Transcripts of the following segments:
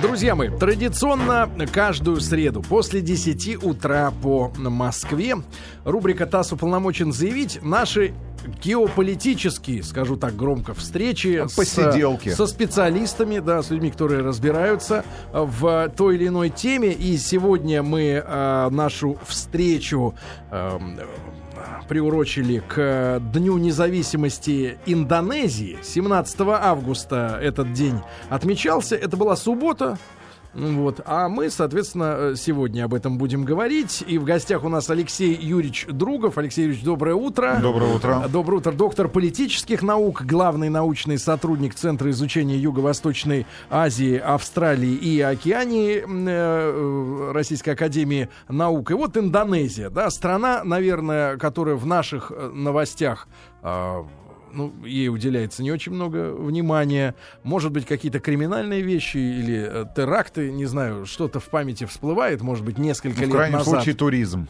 Друзья мои, традиционно каждую среду после 10 утра по Москве рубрика «ТАСС уполномочен заявить» наши геополитические, скажу так громко, встречи Посиделки. С, со специалистами, да, с людьми, которые разбираются в той или иной теме. И сегодня мы э, нашу встречу э, приурочили к Дню независимости Индонезии. 17 августа этот день отмечался. Это была суббота, вот. А мы, соответственно, э, сегодня об этом будем говорить. И в гостях у нас Алексей Юрьевич Другов. Алексей Юрьевич, доброе утро. Доброе утро. Доброе утро. Доктор политических наук, главный научный сотрудник Центра изучения Юго-Восточной Азии, Австралии и Океании э, Российской Академии Наук. И вот Индонезия, да, страна, наверное, которая в наших э, новостях ну, ей уделяется не очень много внимания. Может быть, какие-то криминальные вещи или э, теракты, не знаю, что-то в памяти всплывает, может быть, несколько ну, лет назад. В крайнем случае, туризм.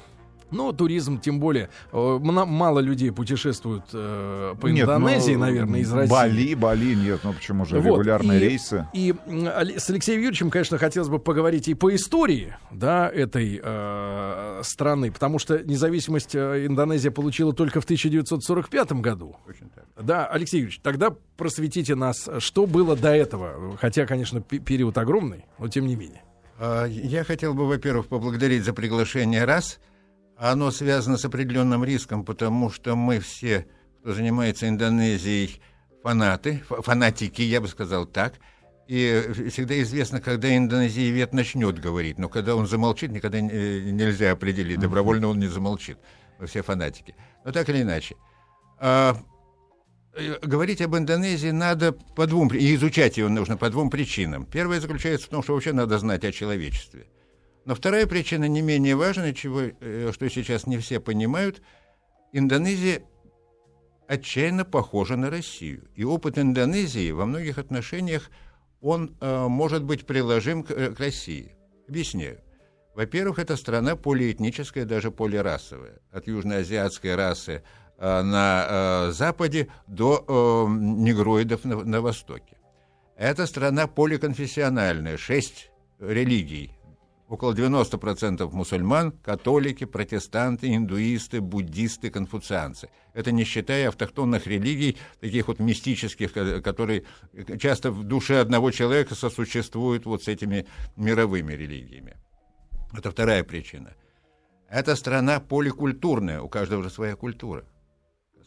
Ну, туризм, тем более, э, мало людей путешествуют э, по нет, Индонезии, ну, наверное, из России. Бали, Бали, нет, ну почему же, вот. регулярные и, рейсы. И с Алексеем Юрьевичем, конечно, хотелось бы поговорить и по истории, да, этой э, страны, потому что независимость э, Индонезия получила только в 1945 году. Очень так. Да, Алексей Юрьевич, тогда просветите нас, что было до этого, хотя, конечно, период огромный, но тем не менее. А, я хотел бы, во-первых, поблагодарить за приглашение раз – оно связано с определенным риском, потому что мы все, кто занимается Индонезией, фанаты, фанатики, я бы сказал так. И всегда известно, когда индонезиевед начнет говорить, но когда он замолчит, никогда нельзя определить, добровольно он не замолчит. Мы все фанатики. Но так или иначе. А, э, говорить об Индонезии надо по двум, и изучать ее нужно по двум причинам. Первая заключается в том, что вообще надо знать о человечестве. Но вторая причина не менее важная, чего, э, что сейчас не все понимают. Индонезия отчаянно похожа на Россию. И опыт Индонезии во многих отношениях он э, может быть приложим к, э, к России. Объясняю. Во-первых, это страна полиэтническая, даже полирасовая. От южноазиатской расы э, на э, западе до э, негроидов на, на востоке. Это страна поликонфессиональная, шесть религий около 90% мусульман, католики, протестанты, индуисты, буддисты, конфуцианцы. Это не считая автохтонных религий, таких вот мистических, которые часто в душе одного человека сосуществуют вот с этими мировыми религиями. Это вторая причина. Это страна поликультурная, у каждого своя культура.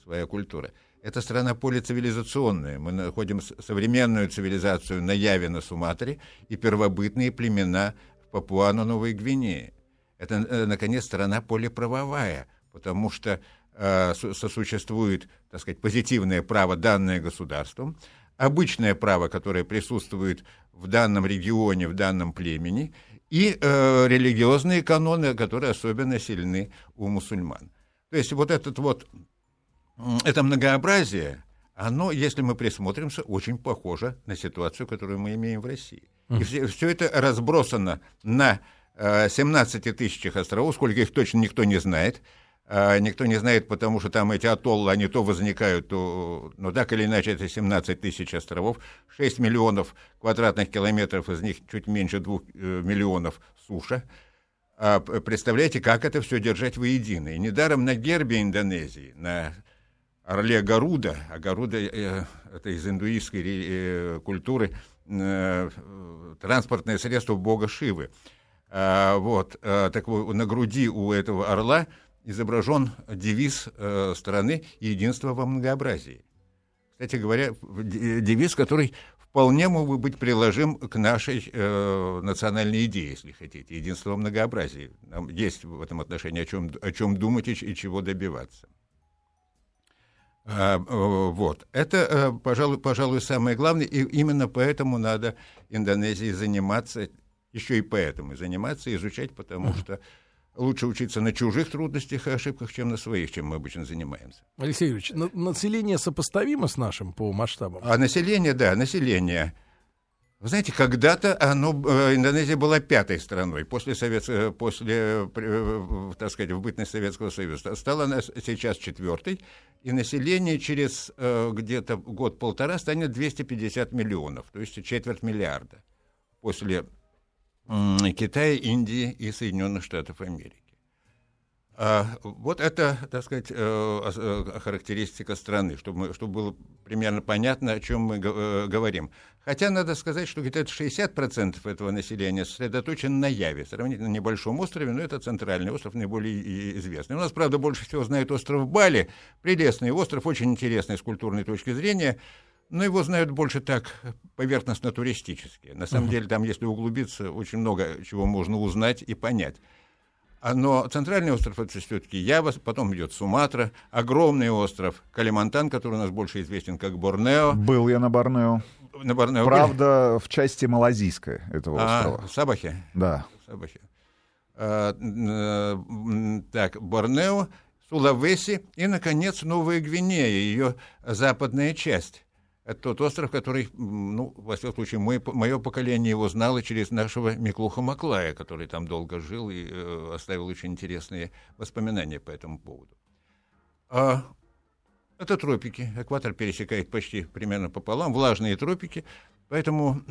Своя культура. Это страна полицивилизационная. Мы находим современную цивилизацию на Яве, на Суматре, и первобытные племена Папуану-Новой Гвинеи. Это, э, наконец, страна полиправовая, потому что э, сосуществует, так сказать, позитивное право, данное государством, обычное право, которое присутствует в данном регионе, в данном племени, и э, религиозные каноны, которые особенно сильны у мусульман. То есть вот этот вот, это многообразие, оно, если мы присмотримся, очень похоже на ситуацию, которую мы имеем в России. И все, все это разбросано на э, 17 тысячах островов, сколько их точно никто не знает. Э, никто не знает, потому что там эти атоллы, они то возникают, то... Но так или иначе, это 17 тысяч островов. 6 миллионов квадратных километров, из них чуть меньше 2 э, миллионов суша. А представляете, как это все держать воедино. И недаром на гербе Индонезии, на орле Гаруда, а Гаруда э, это из индуистской э, культуры, Э, транспортное средство бога Шивы. А, вот, а, так на груди у этого орла изображен девиз э, страны «Единство во многообразии». Кстати говоря, девиз, который вполне мог бы быть приложим к нашей э, национальной идее, если хотите, единство во многообразии. Нам есть в этом отношении о чем, о чем думать и, и чего добиваться. А, вот. Это, э, пожалуй, пожалуй, самое главное, и именно поэтому надо Индонезии заниматься, еще и поэтому заниматься, изучать, потому что лучше учиться на чужих трудностях и ошибках, чем на своих, чем мы обычно занимаемся. Алексей Юрьевич, население сопоставимо с нашим по масштабам? А население, да, население – вы знаете, когда-то оно, э, Индонезия была пятой страной после, Совет, э, после э, так сказать, в бытность Советского Союза. Стала она сейчас четвертой, и население через где-то год-полтора станет 250 миллионов, то есть четверть миллиарда. после Китая, Индии и Соединенных Штатов Америки. А, вот это, так сказать, характеристика страны, чтобы, чтобы было примерно понятно, о чем мы говорим. Хотя надо сказать, что где-то 60% этого населения сосредоточено на Яве, сравнительно небольшом острове, но это центральный остров, наиболее известный. У нас, правда, больше всего знают остров Бали, прелестный остров, очень интересный с культурной точки зрения, но его знают больше так поверхностно-туристически. На самом uh-huh. деле, там, если углубиться, очень много чего можно узнать и понять. А, но центральный остров это все-таки Ява, потом идет Суматра, огромный остров Калимантан, который у нас больше известен как Борнео. Был я на Борнео. На Борнео. Правда, в части малазийской этого а, острова. Сабахе? Да. Сабахе. А, так, Борнео, Сулавеси и, наконец, Новая Гвинея, ее западная часть. Это тот остров, который, ну, во всяком случае, мой, мое поколение его знало через нашего Миклуха Маклая, который там долго жил и э, оставил очень интересные воспоминания по этому поводу. А, это тропики. Экватор пересекает почти примерно пополам, влажные тропики, поэтому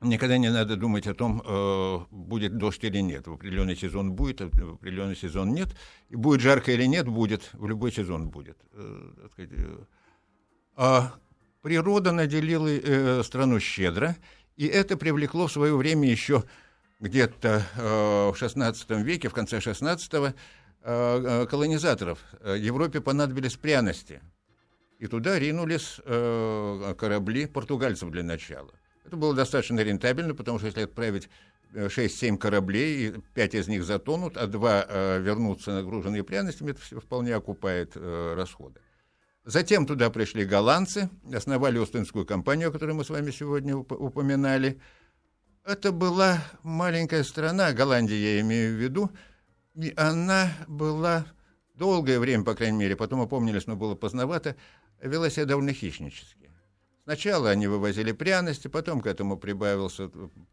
никогда не надо думать о том, э, будет дождь или нет. В определенный сезон будет, а в определенный сезон нет. И будет жарко или нет, будет. В любой сезон будет. Э, э, а природа наделила э, страну щедро, и это привлекло в свое время еще где-то э, в XVI веке, в конце XVI, колонизаторов. Европе понадобились пряности. И туда ринулись э, корабли португальцев для начала. Это было достаточно рентабельно, потому что если отправить 6-7 э, кораблей, и 5 из них затонут, а 2 э, вернутся нагруженные пряностями, это все вполне окупает э, расходы. Затем туда пришли голландцы, основали Остинскую компанию, о которой мы с вами сегодня упоминали. Это была маленькая страна, Голландия я имею в виду, и она была долгое время, по крайней мере, потом опомнились, но было поздновато, вела себя довольно хищнически. Сначала они вывозили пряности, потом к этому прибавился,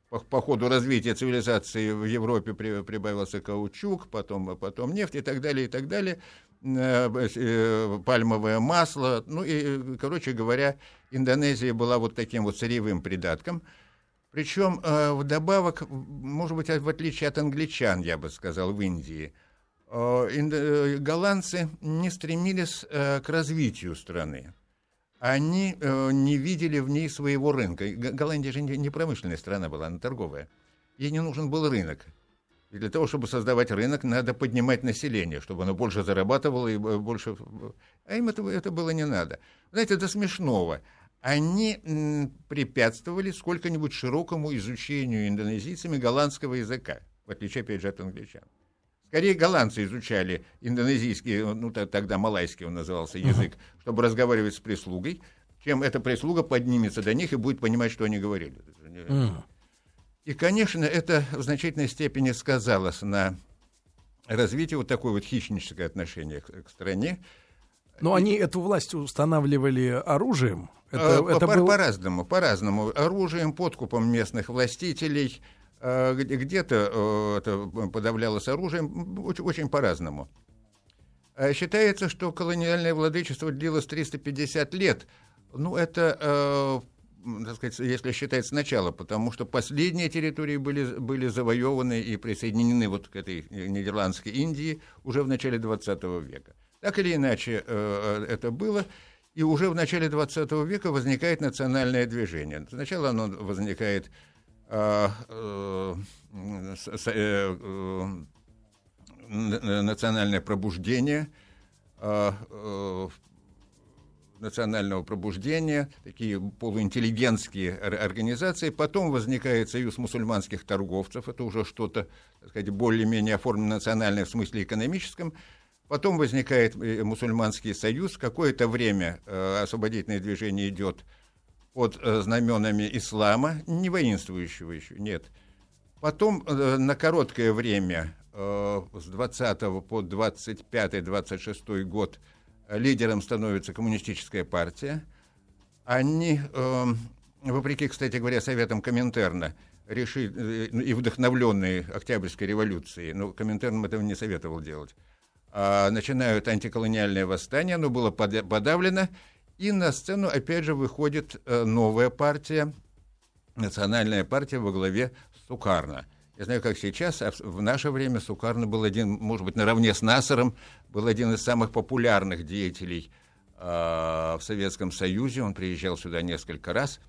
по, по ходу развития цивилизации в Европе прибавился каучук, потом, потом нефть и так далее, и так далее. Э, э, пальмовое масло. Ну и, короче говоря, Индонезия была вот таким вот сырьевым придатком. Причем э, вдобавок, может быть, в отличие от англичан, я бы сказал, в Индии, голландцы не стремились к развитию страны. Они не видели в ней своего рынка. Голландия же не промышленная страна была, она торговая. Ей не нужен был рынок. И для того, чтобы создавать рынок, надо поднимать население, чтобы оно больше зарабатывало и больше... А им это, это было не надо. Знаете, это смешного. Они препятствовали сколько-нибудь широкому изучению индонезийцами голландского языка, в отличие, опять же, от англичан. Скорее, голландцы изучали индонезийский, ну, тогда малайский он назывался, язык, uh-huh. чтобы разговаривать с прислугой, чем эта прислуга поднимется до них и будет понимать, что они говорили. Uh-huh. И, конечно, это в значительной степени сказалось на развитии вот такой вот хищническое отношение к, к стране. Но они эту власть устанавливали оружием? Это, по, это по, был... По-разному, по-разному. Оружием, подкупом местных властителей, э, где-то э, это подавлялось оружием, очень, очень по-разному. Э, считается, что колониальное владычество длилось 350 лет. Ну, это так сказать, если считать сначала, потому что последние территории были, были завоеваны и присоединены вот к этой Нидерландской Индии уже в начале 20 века. Так или иначе э, это было, и уже в начале 20 века возникает национальное движение. Сначала оно возникает э, э, национальное пробуждение, национального пробуждения, такие полуинтеллигентские организации. Потом возникает союз мусульманских торговцев, это уже что-то, так сказать, более-менее оформлено национальное в смысле экономическом. Потом возникает э, мусульманский союз. Какое-то время э, освободительное движение идет под э, знаменами ислама, не воинствующего еще, нет. Потом на короткое время, с 20 по 25-26 год, лидером становится коммунистическая партия. Они, вопреки, кстати говоря, советам Коминтерна, решили, и вдохновленные Октябрьской революцией, но Коминтерн этого не советовал делать, начинают антиколониальное восстание, оно было подавлено, и на сцену опять же выходит э, новая партия, национальная партия во главе Сукарна. Я знаю, как сейчас, а в наше время Сукарна был один, может быть, наравне с Насаром, был один из самых популярных деятелей э, в Советском Союзе. Он приезжал сюда несколько раз.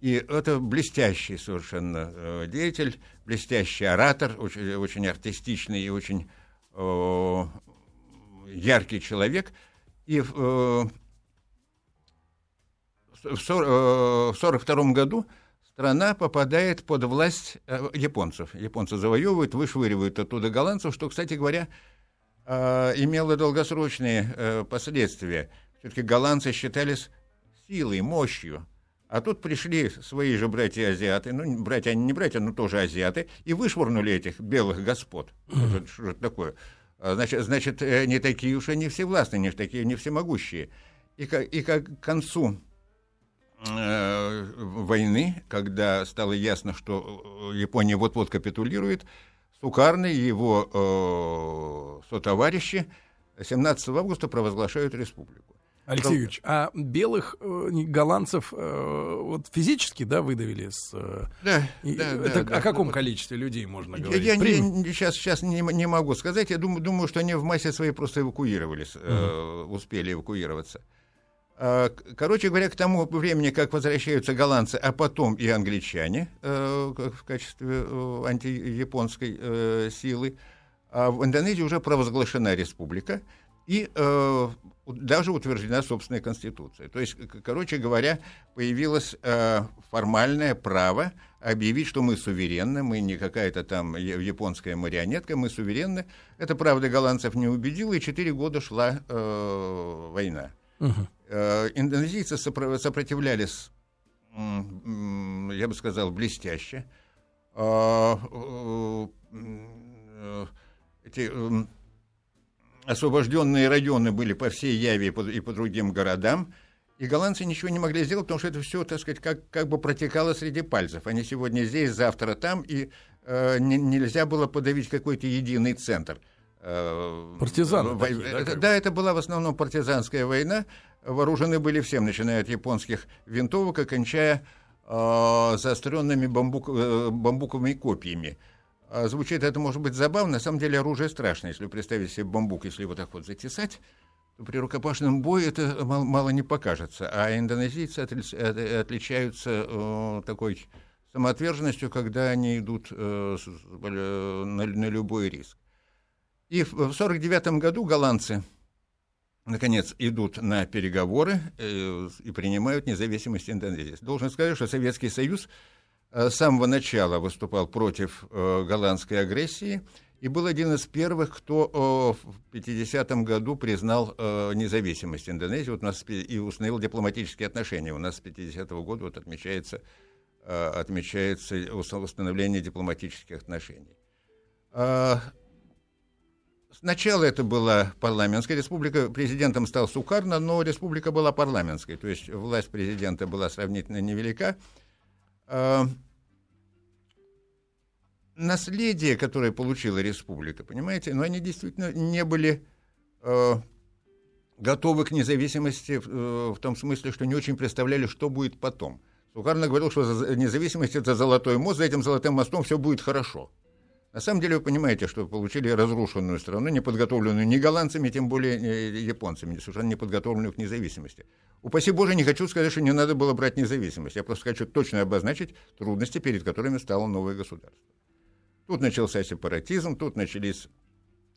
И это блестящий совершенно э, деятель, блестящий оратор, очень, очень артистичный и очень э, яркий человек. И э, в 1942 году страна попадает под власть э, японцев. Японцы завоевывают, вышвыривают оттуда голландцев, что, кстати говоря, э, имело долгосрочные э, последствия. Все-таки голландцы считались силой, мощью. А тут пришли свои же братья-азиаты, ну, братья, они не братья, но тоже азиаты, и вышвырнули этих белых господ. Mm-hmm. Что, это такое? А, значит, значит, не такие уж они всевластные, не такие, не всемогущие. И, и как к концу Э, войны, когда стало ясно, что э, Япония вот-вот капитулирует, Сукарный и его э, сотоварищи 17 августа провозглашают республику. Алексей Юрьевич, а белых э, голландцев э, вот физически, да, выдавили с... Э, да, и, да, это, да. О каком да. количестве людей можно говорить? Я, я сейчас, сейчас не, не могу сказать. Я думаю, думаю, что они в массе своей просто эвакуировались, угу. э, успели эвакуироваться. А, короче говоря, к тому времени, как возвращаются голландцы, а потом и англичане э, в качестве э, антияпонской э, силы, а в Индонезии уже провозглашена республика и даже утверждена собственная конституция. То есть, короче говоря, появилось формальное право объявить, что мы суверенны, мы не какая-то там японская марионетка, мы суверенны. Это, правда, голландцев не убедило, и четыре года шла война. Угу. Индонезийцы сопротивлялись, я бы сказал, блестяще. А, э, эти освобожденные районы были по всей Яве и по, другим городам. И голландцы ничего не могли сделать, потому что это все, так сказать, как, как бы протекало среди пальцев. Они сегодня здесь, завтра там, и э, не, нельзя было подавить какой-то единый центр. Э, Партизаны. Во... Такие, да, это, да, это была в основном партизанская война. Вооружены были всем, начиная от японских винтовок и кончая э, заостренными бамбук, э, бамбуковыми копьями. А звучит это, может быть, забавно. На самом деле оружие страшное. Если представить себе бамбук, если его так вот затесать, то при рукопашном бою это мало, мало не покажется. А индонезийцы отличаются э, такой самоотверженностью, когда они идут э, на, на любой риск. И в 1949 году голландцы, наконец, идут на переговоры э, и принимают независимость Индонезии. Должен сказать, что Советский Союз э, с самого начала выступал против э, голландской агрессии и был один из первых, кто в 50-м году признал независимость Индонезии вот у нас и установил дипломатические отношения. У нас с 50-го года вот отмечается, отмечается установление дипломатических отношений. А, Сначала это была парламентская республика, президентом стал Сукарно, но республика была парламентской, то есть власть президента была сравнительно невелика. А, наследие, которое получила республика, понимаете, но они действительно не были а, готовы к независимости в, в том смысле, что не очень представляли, что будет потом. Сукарно говорил, что независимость – это золотой мост, за этим золотым мостом все будет хорошо – на самом деле вы понимаете, что получили разрушенную страну, не подготовленную ни голландцами, тем более ни японцами, совершенно не подготовленную к независимости. Упаси Боже, не хочу сказать, что не надо было брать независимость. Я просто хочу точно обозначить трудности, перед которыми стало новое государство. Тут начался сепаратизм, тут начались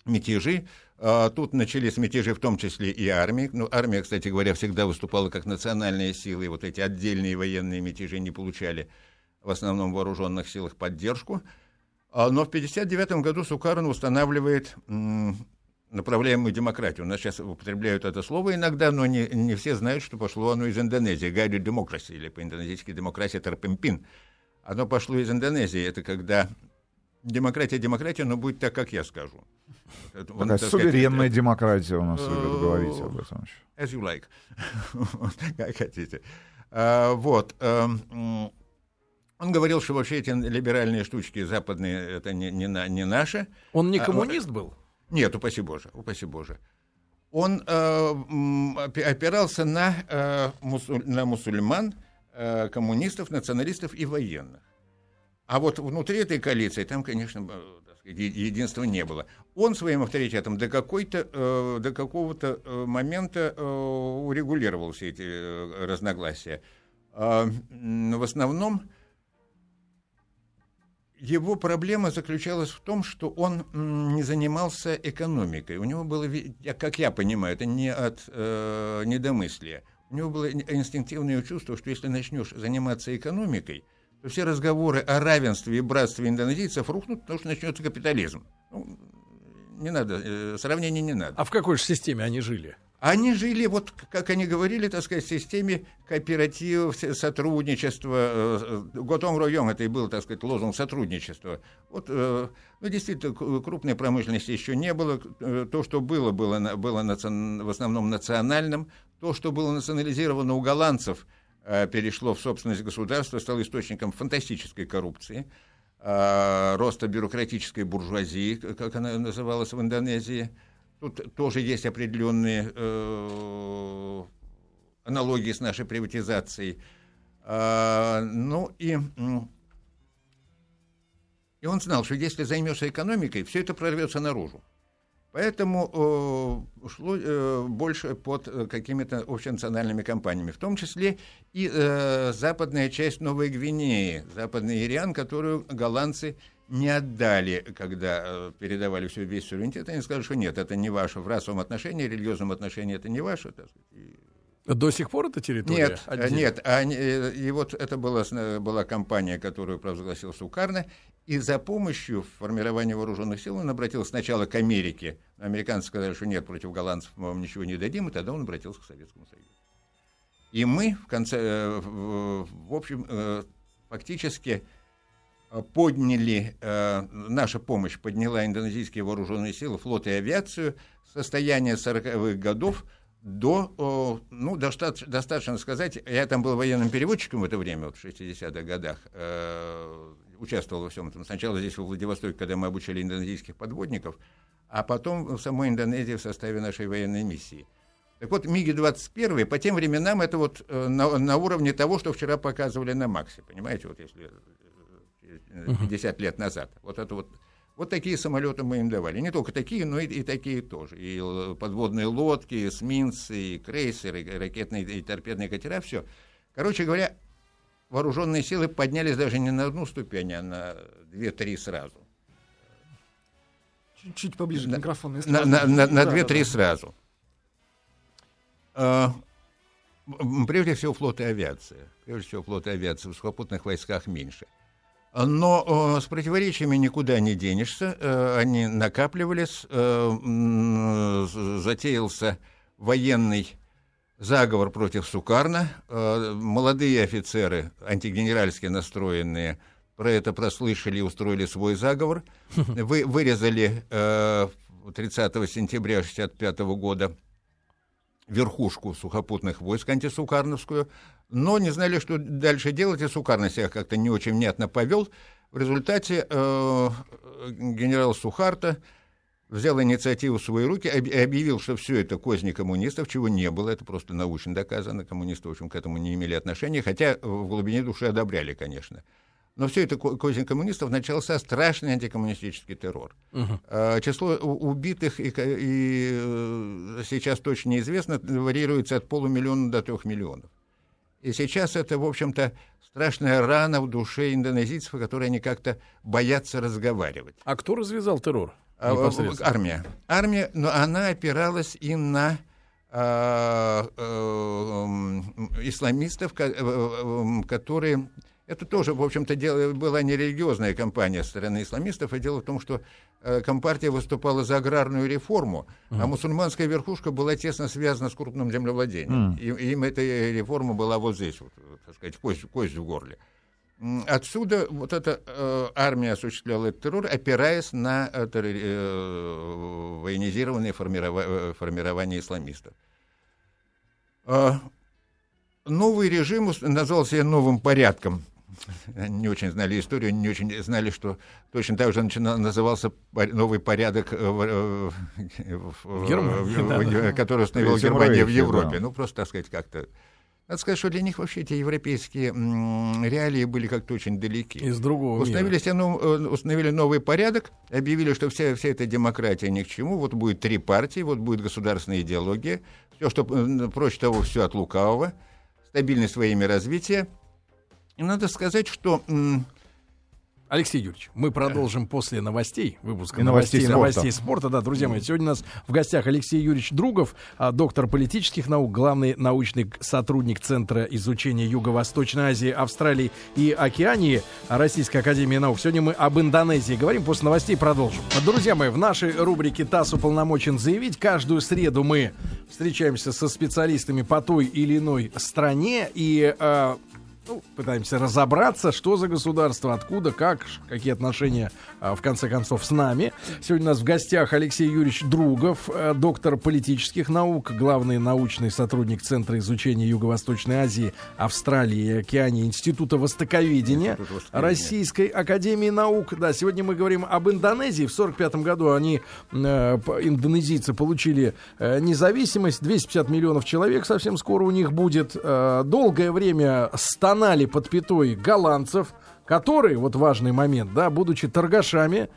мятежи. А, тут начались мятежи в том числе и армии. Ну, армия, кстати говоря, всегда выступала как национальная сила, и вот эти отдельные военные мятежи не получали в основном в вооруженных силах поддержку. А, но в 1959 году Сукарин устанавливает направляемую демократию. У нас сейчас употребляют это слово иногда, но не, не все знают, что пошло оно из Индонезии. Гайду демократии, или по-индонезийски демократия Тарпемпин. Оно пошло из Индонезии. Это когда демократия демократия, но будет так, как я скажу. Такая Он, суверенная сказать, демократия у нас любят говорить об этом. As you like. как хотите. А, вот. Он говорил, что вообще эти либеральные штучки западные, это не, не, не наше. Он не а, коммунист а, был? Нет, упаси Боже, упаси Боже. Он э, опирался на, э, мусуль, на мусульман, э, коммунистов, националистов и военных. А вот внутри этой коалиции там, конечно, единства не было. Он своим авторитетом до, какой-то, э, до какого-то э, момента э, урегулировал все эти э, разногласия. Э, в основном его проблема заключалась в том, что он не занимался экономикой. У него было, как я понимаю, это не от э, недомыслия. У него было инстинктивное чувство, что если начнешь заниматься экономикой, то все разговоры о равенстве и братстве индонезийцев рухнут, потому что начнется капитализм. Ну, не надо, э, не надо. А в какой же системе они жили? Они жили, вот как они говорили, так сказать, в системе кооперативов, сотрудничества. Э, Готом Ройон, это и был, так сказать, лозунг сотрудничества. Вот, э, ну, действительно, крупной промышленности еще не было. То, что было, было, было в основном национальным. То, что было национализировано у голландцев – Э, перешло в собственность государства, стало источником фантастической коррупции, э, роста бюрократической буржуазии, как она называлась в Индонезии. Тут тоже есть определенные э, аналогии с нашей приватизацией. Ну и, и он знал, что если займешься экономикой, все это прорвется наружу. Поэтому э, э, больше под э, какими-то общенациональными компаниями, в том числе и западная часть Новой Гвинеи, западный Ириан, которую голландцы не отдали, когда э, передавали все, весь суверенитет. Они сказали, что нет, это не ваше в расовом отношении, религиозном отношении это не ваше. Так сказать, и до сих пор это территория? Нет, отдельно? нет. Они, э, и вот это была, была компания, которую провозгласил Сукарно, и за помощью в формировании вооруженных сил он обратился сначала к Америке. Американцы сказали, что нет, против голландцев мы вам ничего не дадим, и тогда он обратился к Советскому Союзу. И мы, в конце, э, в общем, э, фактически подняли, наша помощь подняла индонезийские вооруженные силы, флот и авиацию, состояние 40-х годов – до, ну, достаточно, достаточно сказать, я там был военным переводчиком в это время, вот в 60-х годах, э, участвовал во всем этом. Сначала здесь, во Владивостоке, когда мы обучали индонезийских подводников, а потом в самой Индонезии в составе нашей военной миссии. Так вот, МиГи-21 по тем временам это вот э, на, на уровне того, что вчера показывали на Максе, понимаете, вот если 50 э, лет назад. Вот это вот вот такие самолеты мы им давали. Не только такие, но и, и такие тоже. И подводные лодки, и эсминцы, и крейсеры, и ракетные и торпедные катера, все. Короче говоря, вооруженные силы поднялись даже не на одну ступень, а на две-три сразу. Чуть-чуть поближе на, к микрофону. На, на, на, на две-три да, да. сразу. А, прежде всего флот и авиация. Прежде всего флот и авиация в сухопутных войсках меньше. Но э, с противоречиями никуда не денешься. Э, они накапливались. Э, затеялся военный заговор против Сукарна. Молодые офицеры, антигенеральски настроенные, про это прослышали и устроили свой заговор. Вы, вырезали э, 30 сентября 1965 года верхушку сухопутных войск антисукарновскую, но не знали, что дальше делать, и Сухарный себя как-то не очень внятно повел. В результате э, генерал Сухарта взял инициативу в свои руки и объявил, что все это козни коммунистов, чего не было, это просто научно доказано, коммунисты, в общем, к этому не имели отношения, хотя в глубине души одобряли, конечно. Но все это козни коммунистов начался страшный антикоммунистический террор. Uh-huh. Число убитых и, и э, сейчас точно неизвестно, варьируется от полумиллиона до трех миллионов. И сейчас это, в общем-то, страшная рана в душе индонезийцев, которые они как-то боятся разговаривать. А кто развязал террор? А, армия. Армия, но она опиралась и на э, э, исламистов, э, которые это тоже, в общем-то, дело, была не религиозная кампания со стороны исламистов, а дело в том, что э, Компартия выступала за аграрную реформу, mm. а мусульманская верхушка была тесно связана с крупным землевладением. Mm. И, им эта реформа была вот здесь, вот, так сказать, кость, кость в горле. Отсюда вот эта э, армия осуществляла этот террор, опираясь на э, э, военизированное формирова, э, формирование исламистов. Э, новый режим назвался новым порядком не очень знали историю, не очень знали, что точно так же назывался новый порядок, э, в, в, в Германии, в, который установила Германия в Европе. Да. Ну, просто, так сказать, как-то Надо сказать, что для них вообще эти европейские реалии были как-то очень далеки. Из другого установили, мира. Ну, установили новый порядок, объявили, что вся, вся эта демократия ни к чему. Вот будет три партии, вот будет государственная идеология. Все, что проще того, все от лукавого. Стабильность во имя развития. И надо сказать, что Алексей Юрьевич, мы продолжим после новостей, выпуска новостей, новостей, спорта. новостей спорта. Да, друзья мои, сегодня у нас в гостях Алексей Юрьевич Другов, а, доктор политических наук, главный научный сотрудник Центра изучения Юго-Восточной Азии, Австралии и Океании Российской Академии Наук. Сегодня мы об Индонезии говорим, после новостей продолжим. Друзья мои, в нашей рубрике «ТАСС уполномочен заявить» каждую среду мы встречаемся со специалистами по той или иной стране и э, ну, пытаемся разобраться, что за государство, откуда, как, какие отношения, а, в конце концов, с нами. Сегодня у нас в гостях Алексей Юрьевич Другов, э, доктор политических наук, главный научный сотрудник Центра изучения Юго-Восточной Азии, Австралии и Океании Института Востоковедения Российской Академии Наук. Да, сегодня мы говорим об Индонезии. В 1945 году они, э, индонезийцы, получили э, независимость. 250 миллионов человек совсем скоро у них будет. Долгое время стан канале под пятой голландцев, которые, вот важный момент, да, будучи торгашами,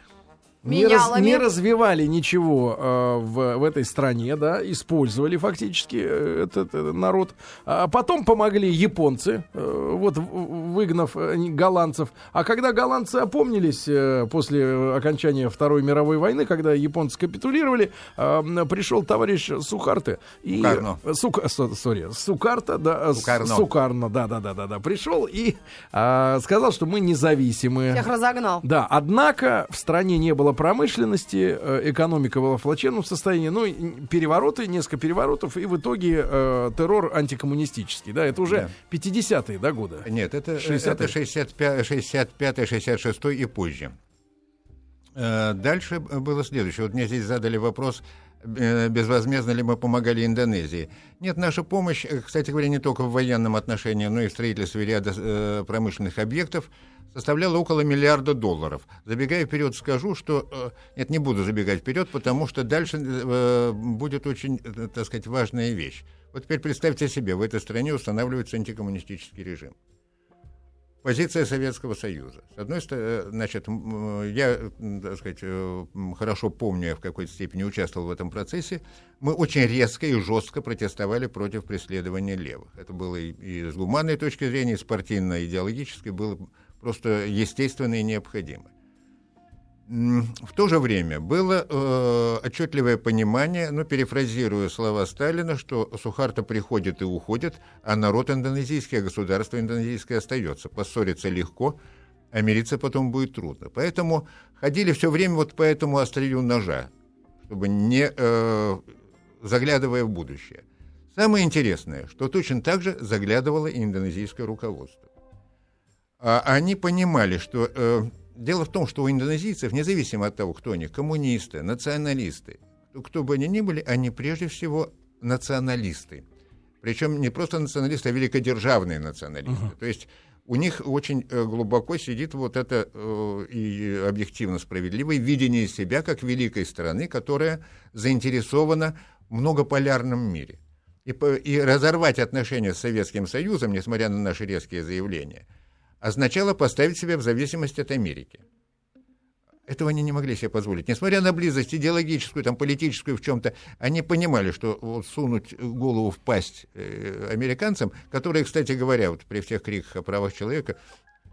не, раз, не развивали ничего э, в, в этой стране, да, использовали фактически э, этот, этот народ. А потом помогли японцы, э, вот выгнав э, голландцев. А когда голландцы опомнились э, после окончания Второй мировой войны, когда японцы капитулировали, э, пришел товарищ Сухарте и Сукарно. Сук, сори, Сукарта, да, Сукарно. Сукарно, да, да, да, да, да, пришел и э, сказал, что мы независимые. Всех разогнал. Да, однако в стране не было промышленности, э, экономика была в плачевном состоянии, ну, перевороты, несколько переворотов, и в итоге э, террор антикоммунистический, да, это уже да. 50-е, да, годы? Нет, это, 60 это 65-66 и позже. Э, дальше было следующее. Вот мне здесь задали вопрос, безвозмездно ли мы помогали Индонезии. Нет, наша помощь, кстати говоря, не только в военном отношении, но и в строительстве ряда промышленных объектов – составляла около миллиарда долларов. Забегая вперед, скажу, что... Э, нет, не буду забегать вперед, потому что дальше э, будет очень, э, так сказать, важная вещь. Вот теперь представьте себе, в этой стране устанавливается антикоммунистический режим. Позиция Советского Союза. С одной стороны, значит, я, так сказать, хорошо помню, я в какой-то степени участвовал в этом процессе. Мы очень резко и жестко протестовали против преследования левых. Это было и, с гуманной точки зрения, и с партийно-идеологической, было просто естественно и необходимо. В то же время было э, отчетливое понимание, ну, перефразируя слова Сталина, что Сухарта приходит и уходит, а народ индонезийский, а государство индонезийское остается. Поссориться легко, а мириться потом будет трудно. Поэтому ходили все время вот по этому острию ножа, чтобы не э, заглядывая в будущее. Самое интересное, что точно так же заглядывало и индонезийское руководство. А они понимали, что э, дело в том, что у индонезийцев, независимо от того, кто они, коммунисты, националисты, кто бы они ни были, они прежде всего националисты. Причем не просто националисты, а великодержавные националисты. Uh-huh. То есть у них очень э, глубоко сидит вот это э, и объективно справедливое видение себя как великой страны, которая заинтересована в многополярном мире. И, и разорвать отношения с Советским Союзом, несмотря на наши резкие заявления – означало поставить себя в зависимость от Америки. Этого они не могли себе позволить. Несмотря на близость идеологическую, там, политическую в чем-то, они понимали, что вот сунуть голову в пасть э, американцам, которые, кстати говоря, вот при всех криках о правах человека,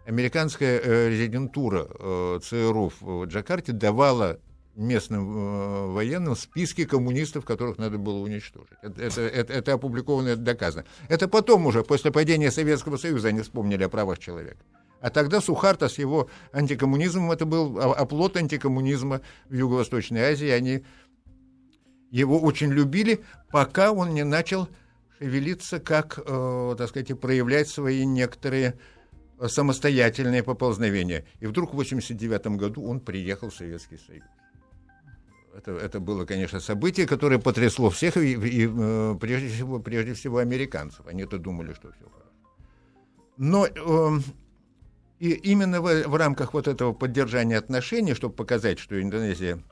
американская э, резидентура э, ЦРУ в Джакарте давала местным э, военным списки коммунистов, которых надо было уничтожить. Это, это, это, это опубликовано, это доказано. Это потом уже, после падения Советского Союза, они вспомнили о правах человека. А тогда Сухарта с его антикоммунизмом, это был оплот антикоммунизма в Юго-Восточной Азии. Они его очень любили, пока он не начал шевелиться, как, э, так сказать, проявлять свои некоторые самостоятельные поползновения. И вдруг в 1989 году он приехал в Советский Союз это, это было, конечно, событие, которое потрясло всех, и, и э, прежде, всего, прежде всего американцев. Они-то думали, что все хорошо. Но э, и именно в, в рамках вот этого поддержания отношений, чтобы показать, что Индонезия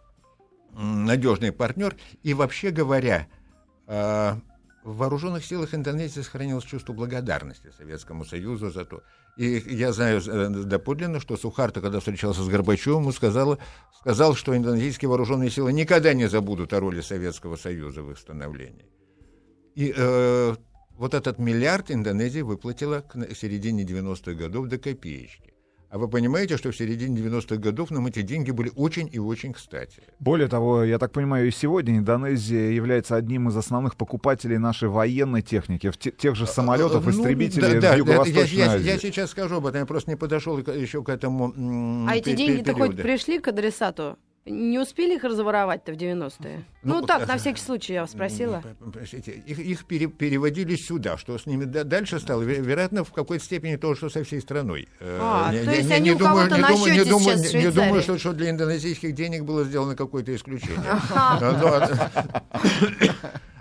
надежный партнер, и вообще говоря, э, в вооруженных силах Индонезии сохранилось чувство благодарности Советскому Союзу за то. И я знаю э, доподлинно, что Сухарто, когда встречался с Горбачевым, ему сказал, сказал, что индонезийские вооруженные силы никогда не забудут о роли Советского Союза в их становлении. И э, вот этот миллиард Индонезия выплатила к середине 90-х годов до копеечки. А вы понимаете, что в середине 90-х годов нам эти деньги были очень и очень кстати. Более того, я так понимаю, и сегодня Индонезия является одним из основных покупателей нашей военной техники, тех же самолетов, ну, истребителей да, в Юго-Восточной я. Я, я сейчас скажу об этом, я просто не подошел еще к этому А эти деньги-то хоть пришли к адресату? Не успели их разворовать-то в 90-е? Ну, ну так, на всякий случай я вас спросила. Простите, их, их пере, переводили сюда. Что с ними дальше стало? Вероятно, в какой-то степени то, что со всей страной. Э, а, я, то есть я, они не у думаю, не думаю, не думаю, не, не думаю, что, что для индонезийских денег было сделано какое-то исключение.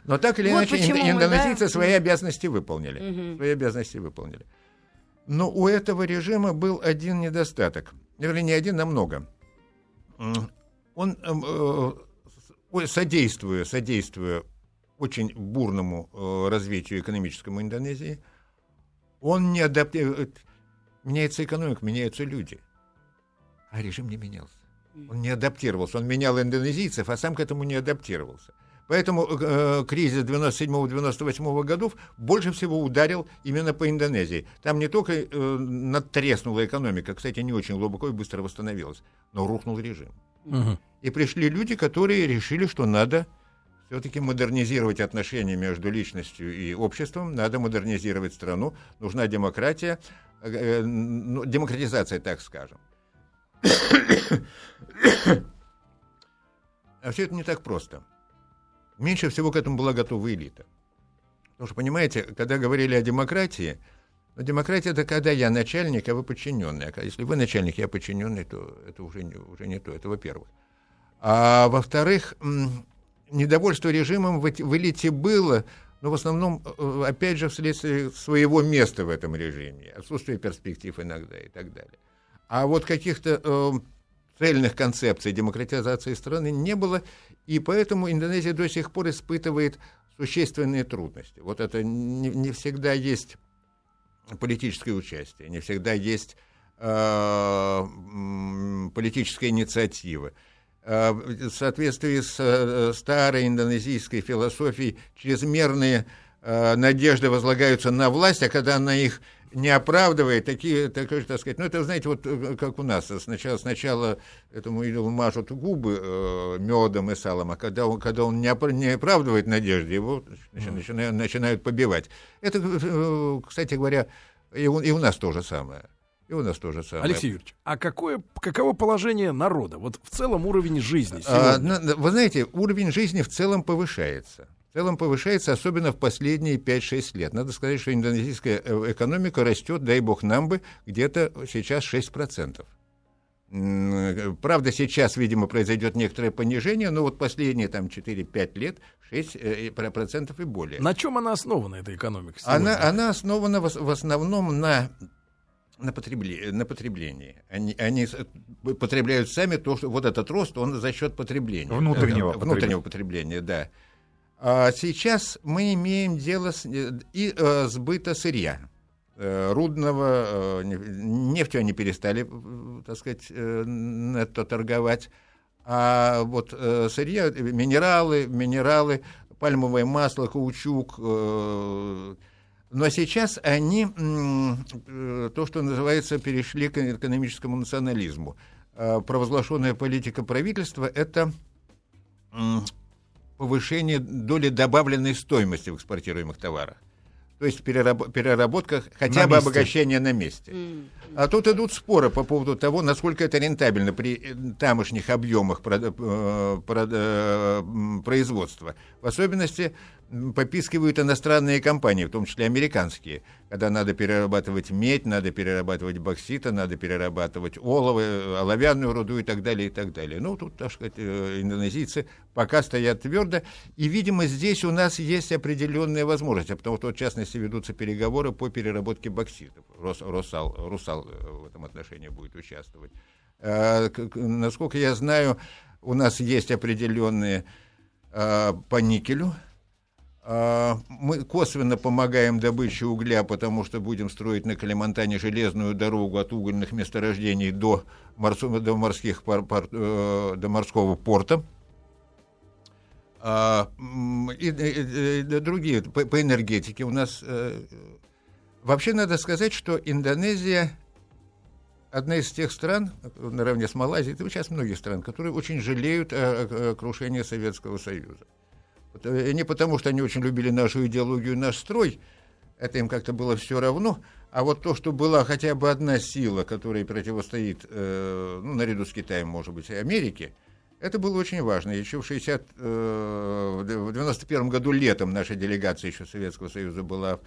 Но так или иначе, индонезийцы свои обязанности выполнили. Свои обязанности выполнили. Но у этого режима был один недостаток. Вернее, не один, а много он, эм, э, содействуя, содействуя очень бурному э, развитию экономическому Индонезии, он не адаптирует. Меняется экономика, меняются люди. А режим не менялся. Он не адаптировался. Он менял индонезийцев, а сам к этому не адаптировался. Поэтому э, кризис 97-98 годов больше всего ударил именно по Индонезии. Там не только э, надтреснула экономика, кстати, не очень глубоко и быстро восстановилась, но рухнул режим. Угу. И пришли люди, которые решили, что надо все-таки модернизировать отношения между личностью и обществом, надо модернизировать страну, нужна демократия, э, э ну, демократизация, так скажем. а все это не так просто. Меньше всего к этому была готова элита. Потому что, понимаете, когда говорили о демократии, но демократия это когда я начальник, а вы подчиненный. А если вы начальник, я подчиненный, то это уже не, уже не то. Это во-первых. А во-вторых, недовольство режимом в, в элите было, но в основном, э, опять же, вследствие своего места в этом режиме, отсутствие перспектив иногда и так далее. А вот каких-то э, цельных концепций демократизации страны не было, и поэтому Индонезия до сих пор испытывает существенные трудности. Вот это не, не всегда есть политическое участие, не всегда есть э, политическая инициатива. Э, в соответствии с э, старой индонезийской философией чрезмерные надежды возлагаются на власть, а когда она их не оправдывает, такие, такое, так сказать, ну это, знаете, вот как у нас, сначала, сначала этому идолу мажут губы э, медом и салом, а когда он, когда он не, оп- не оправдывает надежды, его начинают, начинают побивать. Это, э, кстати говоря, и у, и у нас то же самое. И у нас тоже самое. Алексей Юрьевич, а какое, каково положение народа? Вот в целом уровень жизни а, вы знаете, уровень жизни в целом повышается. В целом повышается, особенно в последние 5-6 лет. Надо сказать, что индонезийская э, экономика растет, дай бог нам бы, где-то сейчас 6%. Правда, сейчас, видимо, произойдет некоторое понижение, но вот последние там 4-5 лет 6% э, процентов и более. На чем она основана, эта экономика? Она, она основана в, в основном на на, потребле, на потребление. Они, они потребляют сами то, что вот этот рост, он за счет потребления. Внутреннего, внутреннего потребления. да. А сейчас мы имеем дело с, и э, сбыта сырья. Э, рудного, э, нефтью они перестали, э, так сказать, э, это торговать. А вот э, сырье, минералы, минералы, пальмовое масло, каучук, э, но сейчас они, э, то, что называется, перешли к экономическому национализму. Провозглашенная политика правительства – это повышение доли добавленной стоимости в экспортируемых товарах. То есть перераб- переработка, хотя на бы месте. обогащение на месте. Mm. А тут идут споры по поводу того, насколько это рентабельно при э, тамошних объемах э, производства. В особенности попискивают иностранные компании, в том числе американские, когда надо перерабатывать медь, надо перерабатывать боксита, надо перерабатывать олово, оловянную руду и так далее, и так далее. Ну, тут, так сказать, э, индонезийцы пока стоят твердо, и, видимо, здесь у нас есть определенная возможность, потому что, в частности, ведутся переговоры по переработке бокситов. Рос, Росал, Русал э, в этом отношении будет участвовать. А, насколько я знаю, у нас есть определенные а, по никелю, мы косвенно помогаем добыче угля, потому что будем строить на Калимантане железную дорогу от угольных месторождений до, морс... до, морских пор... Пор... Э, до морского порта. А, и, и, и другие по, по энергетике у нас э, вообще надо сказать, что Индонезия одна из тех стран, наравне с Малайзией, это сейчас многих стран, которые очень жалеют о, о крушении Советского Союза. Э, не потому, что они очень любили нашу идеологию, наш строй, это им как-то было все равно, а вот то, что была хотя бы одна сила, которая противостоит, э, ну, наряду с Китаем, может быть, и Америке, это было очень важно. Еще в 60, э, в 91 году летом наша делегация еще Советского Союза была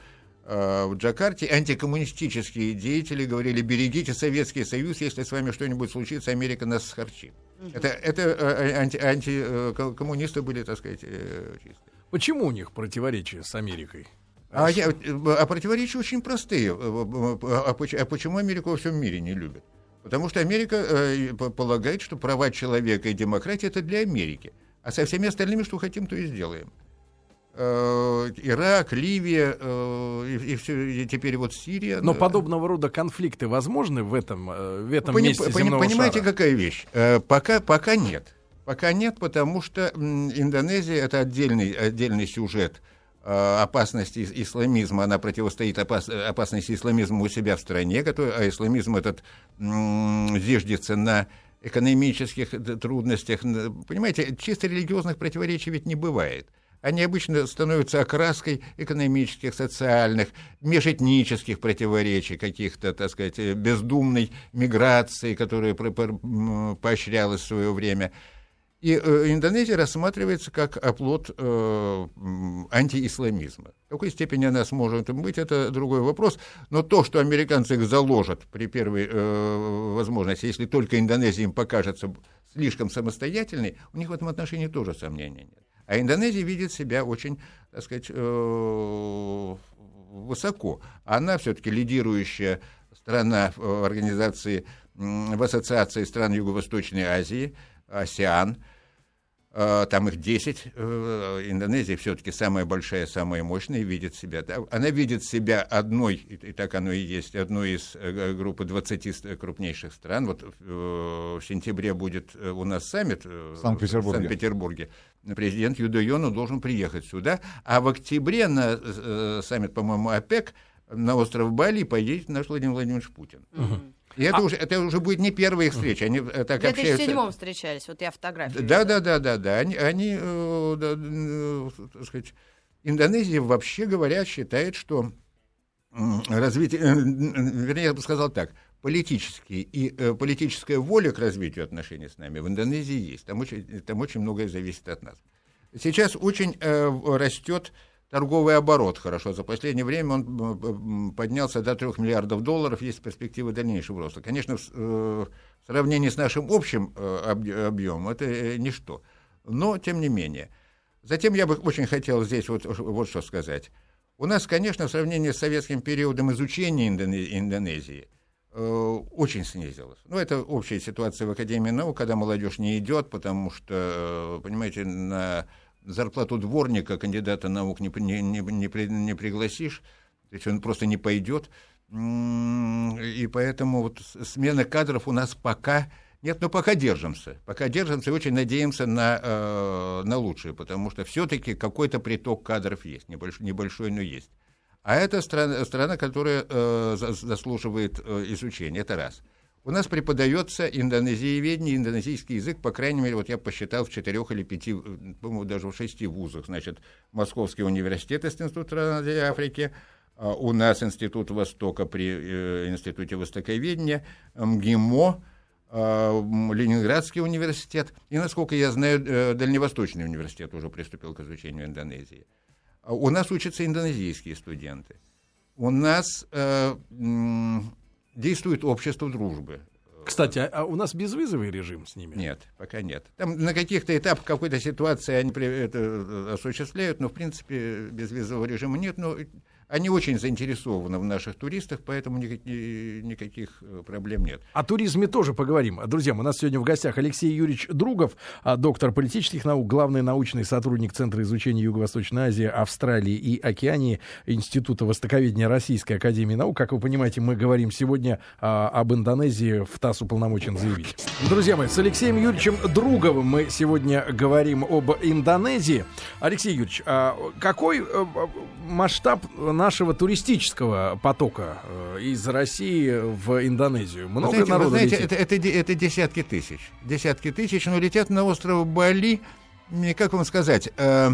Э, в Джакарте антикоммунистические деятели говорили, берегите Советский Союз, если с вами что-нибудь случится, Америка нас схарчит. Угу. Это, это э, анти, антикоммунисты были, так сказать, э, чистые. Почему у них противоречия с Америкой? А, я, а противоречия очень простые. А, а почему Америку во всем мире не любят? Потому что Америка э, полагает, что права человека и демократия это для Америки. А со всеми остальными, что хотим, то и сделаем. Э, Ирак, Ливия э, и, и, все, и теперь вот Сирия. Но подобного рода конфликты возможны в этом, э, в этом Пони, месте земного Понимаете, шара? какая вещь? Пока, пока нет. Пока нет, потому что Индонезия — это отдельный, отдельный сюжет опасности исламизма, она противостоит опас, опасности исламизма у себя в стране, который, а исламизм этот зиждется на экономических трудностях. Понимаете, чисто религиозных противоречий ведь не бывает они обычно становятся окраской экономических, социальных, межэтнических противоречий, каких-то, так сказать, бездумной миграции, которая поощрялась в свое время. И э, Индонезия рассматривается как оплот э, антиисламизма. В какой степени она сможет быть, это другой вопрос. Но то, что американцы их заложат при первой э, возможности, если только Индонезия им покажется слишком самостоятельной, у них в этом отношении тоже сомнений нет. А Индонезия видит себя очень, так сказать, э, высоко. Она все-таки лидирующая страна в организации, в ассоциации стран Юго-Восточной Азии, АСЕАН. Э, там их 10. Э, Индонезия все-таки самая большая, самая мощная, видит себя. Она видит себя одной, и так оно и есть, одной из э, группы 20 крупнейших стран. Вот в сентябре будет у нас саммит в Санкт-Петербурге. Санкт-Петербурге. Президент Юдо Йону должен приехать сюда, а в октябре на саммит, по-моему, ОПЕК на остров Бали поедет наш Владимир Владимирович Путин. Угу. И это, а... уже, это уже будет не первая их встреча. Они э, так в 2007 встречались, вот я фотографию Да, да, да, да, да. Они, они э, да, э, так сказать, Индонезия вообще говоря считает, что развитие, вернее, я бы сказал так, политические и э, политическая воля к развитию отношений с нами в Индонезии есть. Там очень, там очень многое зависит от нас. Сейчас очень э, растет торговый оборот хорошо. За последнее время он поднялся до 3 миллиардов долларов, есть перспективы дальнейшего роста. Конечно, в э, сравнении с нашим общим э, объемом это э, ничто. Но, тем не менее. Затем я бы очень хотел здесь вот, вот что сказать. У нас, конечно, в сравнении с советским периодом изучения Индонезии очень снизилось. Ну, это общая ситуация в Академии наук, когда молодежь не идет, потому что, понимаете, на зарплату дворника кандидата наук не, не, не, не, не пригласишь, то есть он просто не пойдет. И поэтому вот смена кадров у нас пока нет, но пока держимся. Пока держимся и очень надеемся на, э, на лучшее, потому что все-таки какой-то приток кадров есть, небольшой, небольшой, но есть. А это страна, страна которая э, заслуживает э, изучения, это раз. У нас преподается индонезиеведение, индонезийский язык, по крайней мере, вот я посчитал в четырех или пяти, по-моему, даже в шести вузах. Значит, Московский университет Институт Азии и Африки, а у нас Институт Востока при э, Институте Востоковедения, МГИМО, а, Ленинградский университет, и, насколько я знаю, э, Дальневосточный университет уже приступил к изучению Индонезии. А у нас учатся индонезийские студенты. У нас э, действует общество дружбы. Кстати, а, а у нас безвизовый режим с ними? Нет, пока нет. Там на каких-то этапах какой-то ситуации они это э, осуществляют, но в принципе безвизового режима нет. Но они очень заинтересованы в наших туристах, поэтому никаких, э, проблем нет. О туризме тоже поговорим. Друзья, у нас сегодня в гостях Алексей Юрьевич Другов, а, доктор политических наук, главный научный сотрудник Центра изучения Юго-Восточной Азии, Австралии и Океании Института Востоковедения Российской Академии Наук. Как вы понимаете, мы говорим сегодня а, об Индонезии. В ТАСС уполномочен заявить. Друзья мои, с Алексеем Юрьевичем Друговым мы сегодня говорим об Индонезии. Алексей Юрьевич, а какой а, масштаб нашего туристического потока э, из России в Индонезию? Много знаете, народу знаете, летит? Это, это, это десятки тысяч. Десятки тысяч, но летят на остров Бали, как вам сказать... Э,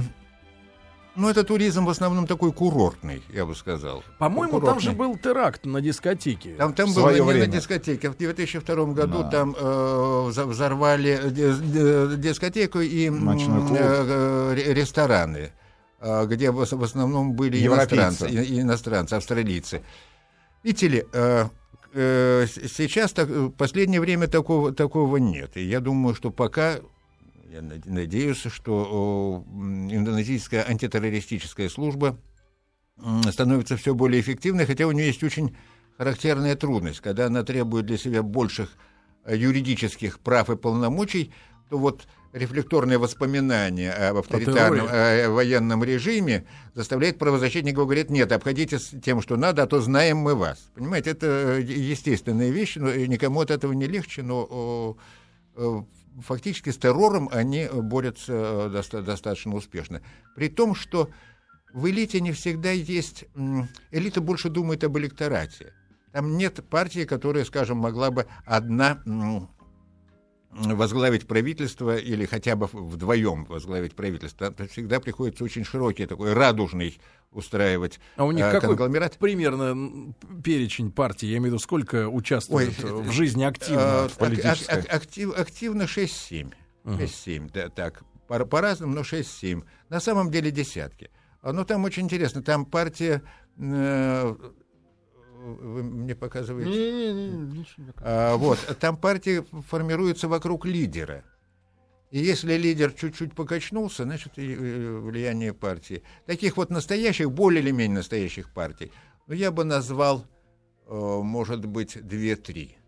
ну, это туризм в основном такой курортный, я бы сказал. По-моему, там же был теракт на дискотеке. Там, там было не время. на дискотеке. В 2002 году да. там э, взорвали дискотеку и э, рестораны. А, где в основном были иностранцы, иностранцы, австралийцы. Видите ли, э, э, сейчас так, в последнее время такого, такого нет. И я думаю, что пока, я надеюсь, что индонезийская антитеррористическая служба становится все более эффективной, хотя у нее есть очень характерная трудность, когда она требует для себя больших э, юридических прав и полномочий, то вот рефлекторное воспоминание об авторитарном э, военном режиме заставляет правозащитников говорить, нет, обходитесь тем, что надо, а то знаем мы вас. Понимаете, это э, естественная вещь, но никому от этого не легче, но э, фактически с террором они борются доста- достаточно успешно. При том, что в элите не всегда есть... Элита больше думает об электорате. Там нет партии, которая, скажем, могла бы одна возглавить правительство или хотя бы вдвоем возглавить правительство, там всегда приходится очень широкий такой радужный устраивать А у них э, какой конгломерат. примерно перечень партий? Я имею в виду, сколько участвует Ой, в жизни активно э, в политической? Ак- актив, активно 6-7. Угу. 6-7, да, так. По- по-разному, но 6-7. На самом деле десятки. А, Но ну, там очень интересно. Там партия э, вы мне показываете? Не, не, не, не а, Вот, там партия формируется вокруг лидера. И если лидер чуть-чуть покачнулся, значит, и влияние партии. Таких вот настоящих, более или менее настоящих партий, ну, я бы назвал, э, может быть, две-три.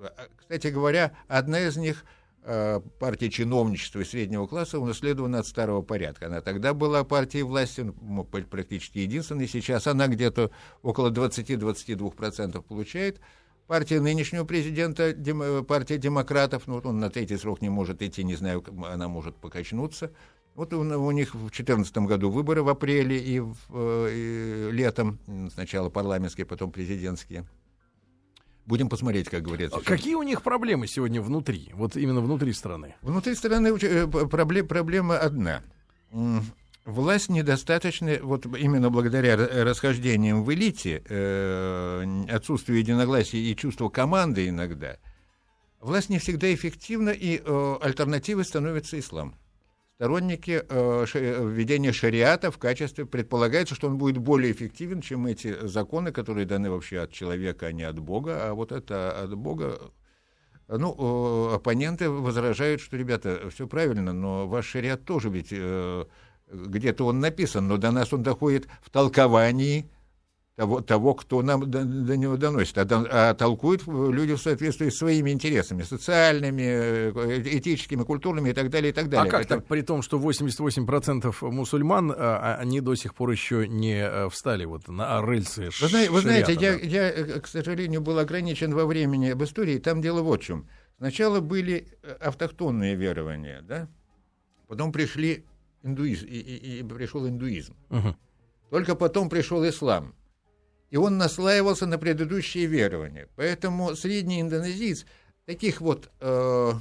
А, кстати говоря, одна из них — Э, партия чиновничества и среднего класса унаследована от старого порядка. Она тогда была партией власти, ну, практически единственной, сейчас она где-то около 20-22% получает. Партия нынешнего президента, дем, партия демократов, ну, он на третий срок не может идти, не знаю, она может покачнуться. Вот у, у них в 2014 году выборы в апреле и, в, э, и летом, сначала парламентские, потом президентские. Будем посмотреть, как говорится. А какие у них проблемы сегодня внутри? Вот именно внутри страны. Внутри страны э, проблема, проблема одна. Власть недостаточно, вот именно благодаря расхождениям в элите, э, отсутствию единогласия и чувства команды иногда, власть не всегда эффективна, и э, альтернативой становится ислам сторонники э, введения шариата в качестве, предполагается, что он будет более эффективен, чем эти законы, которые даны вообще от человека, а не от Бога, а вот это от Бога ну, э, оппоненты возражают, что, ребята, все правильно, но ваш шариат тоже ведь э, где-то он написан, но до нас он доходит в толковании того, того кто нам до, до него доносит, а, а толкуют люди в соответствии с своими интересами, социальными, э, этическими, культурными и так далее, и так далее. А как Это... так, при том, что 88% мусульман, а, а, они до сих пор еще не э, встали вот на рельсы Вы, знаете, вы знаете, да. я, я, э, к сожалению, был ограничен во времени об истории, там дело вот в чем. Сначала были автохтонные верования, да? потом пришли индуизм, и, и, и пришел индуизм. Угу. Только потом пришел ислам и он наслаивался на предыдущие верования. Поэтому средний индонезиец, таких вот, э,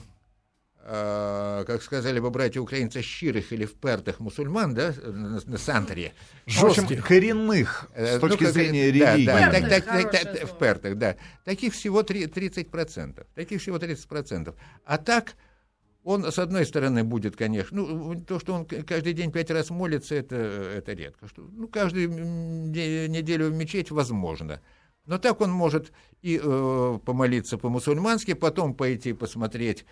э, как сказали бы братья украинцы, щирых или впертых мусульман, да, на, на Сантре. Жестких. коренных, с э, точки ну, зрения да, религии. Да, так, так, так, так, впертых, да. Таких всего 30%. Таких всего 30%. А так он, с одной стороны, будет, конечно, ну, то, что он каждый день пять раз молится, это, это редко. Что, ну, каждую неделю в мечеть возможно. Но так он может и э, помолиться по-мусульмански, потом пойти посмотреть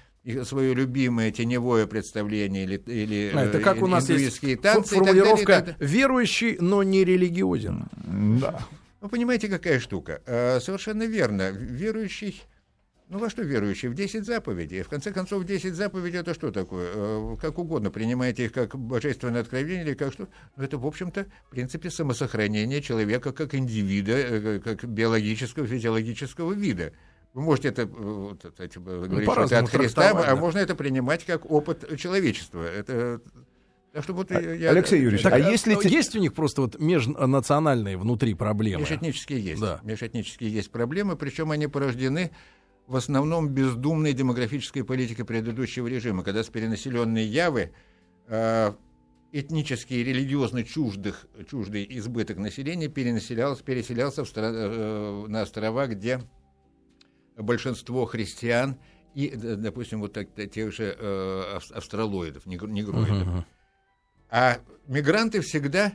свое любимое теневое представление или, или а, это как у нас есть танцы формулировка далее, верующий, но не религиозен. Да. Вы понимаете, какая штука? Э, совершенно верно. Верующий ну, во что верующие? В 10 заповедей. В конце концов, 10 заповедей это что такое? Э, как угодно, принимаете их как божественное откровение или как что? Но это, в общем-то, в принципе, самосохранение человека как индивида, э, как биологического, физиологического вида. Вы можете это, вот, это говорить, ну, что это от Христа, а можно это принимать как опыт человечества. Это так что вот а, я, Алексей Юрьевич, так, а если ну, есть у них просто вот межнациональные внутри проблемы? Межэтнические есть. Да. Межэтнические есть проблемы, причем они порождены в основном бездумной демографической политикой предыдущего режима, когда с перенаселенной Явы э, этнически и религиозно чуждых, чуждый избыток населения перенаселялся, переселялся в, э, на острова, где большинство христиан и, допустим, вот так, тех же э, австралоидов, негроидов. Uh-huh. А мигранты всегда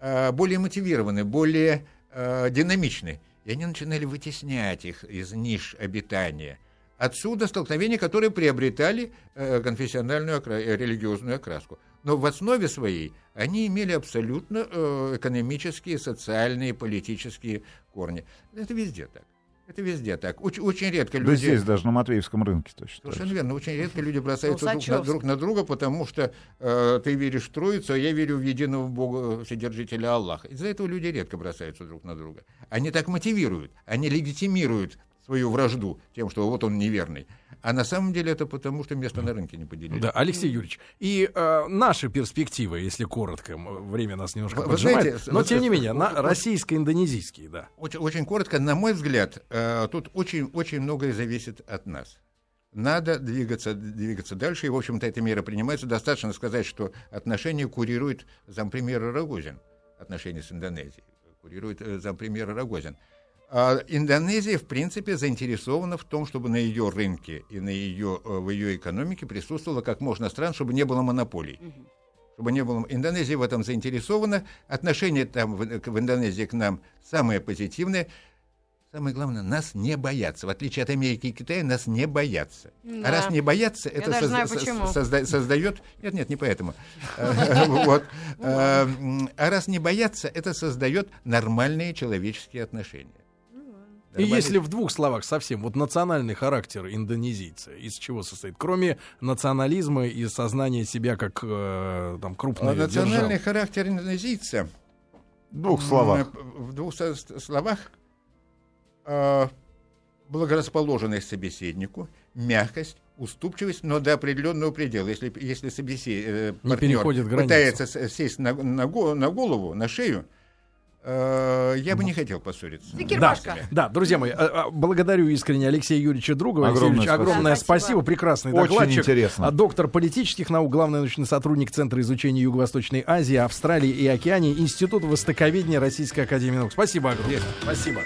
э, более мотивированы, более э, динамичны и они начинали вытеснять их из ниш обитания. Отсюда столкновения, которые приобретали э, конфессиональную окра... Э, религиозную окраску. Но в основе своей они имели абсолютно э, экономические, социальные, политические корни. Это везде так. Это везде так. Очень, очень редко люди... Да здесь даже на Матвеевском рынке точно. Совершенно верно. Очень редко люди бросаются друг на, друг на друга, потому что э, ты веришь в Троицу, а я верю в единого Бога, Вседержителя Аллаха. Из-за этого люди редко бросаются друг на друга. Они так мотивируют, они легитимируют свою вражду тем, что вот он неверный. А на самом деле это потому, что место на рынке не поделили. Да, Алексей Юрьевич, и э, наши перспективы, если коротко, время нас немножко вы, поджимает, знаете, но тем не менее, на, российско-индонезийские, да. Очень, очень коротко, на мой взгляд, э, тут очень, очень многое зависит от нас. Надо двигаться, двигаться дальше, и, в общем-то, эта мера принимается. Достаточно сказать, что отношения курирует зампремьера Рогозин, отношения с Индонезией, курирует э, зампремьера Рогозин. А Индонезия, в принципе, заинтересована в том, чтобы на ее рынке и на ее, э, в ее экономике присутствовало как можно стран, чтобы не было монополий. Чтобы не было... Индонезия в этом заинтересована. Отношение там в, в Индонезии к нам самое позитивное. Самое главное, нас не боятся. В отличие от Америки и Китая, нас не боятся. Да. А раз не боятся, Я это соз... знаю, созда... создает... Нет, нет, не поэтому. Вот. А раз не боятся, это создает нормальные человеческие отношения. И если в двух словах совсем, вот национальный характер индонезийца, из чего состоит? Кроме национализма и сознания себя как э, там крупного Национальный держав. характер индонезийца... В двух словах. В двух словах. Э, благорасположенность собеседнику, мягкость, уступчивость, но до определенного предела. Если, если собесед... Э, партнер пытается сесть на, на, на голову, на шею, я бы не хотел поссориться. Да, да, друзья мои, э, э, благодарю искренне Алексея Юрьевича Другова. Огромное, Алексей спасибо. огромное спасибо. Прекрасный Очень докладчик. интересно. Доктор политических наук, главный научный сотрудник Центра изучения Юго-Восточной Азии, Австралии и Океании, Института востоковедения Российской Академии Наук. Спасибо огромное. Спасибо.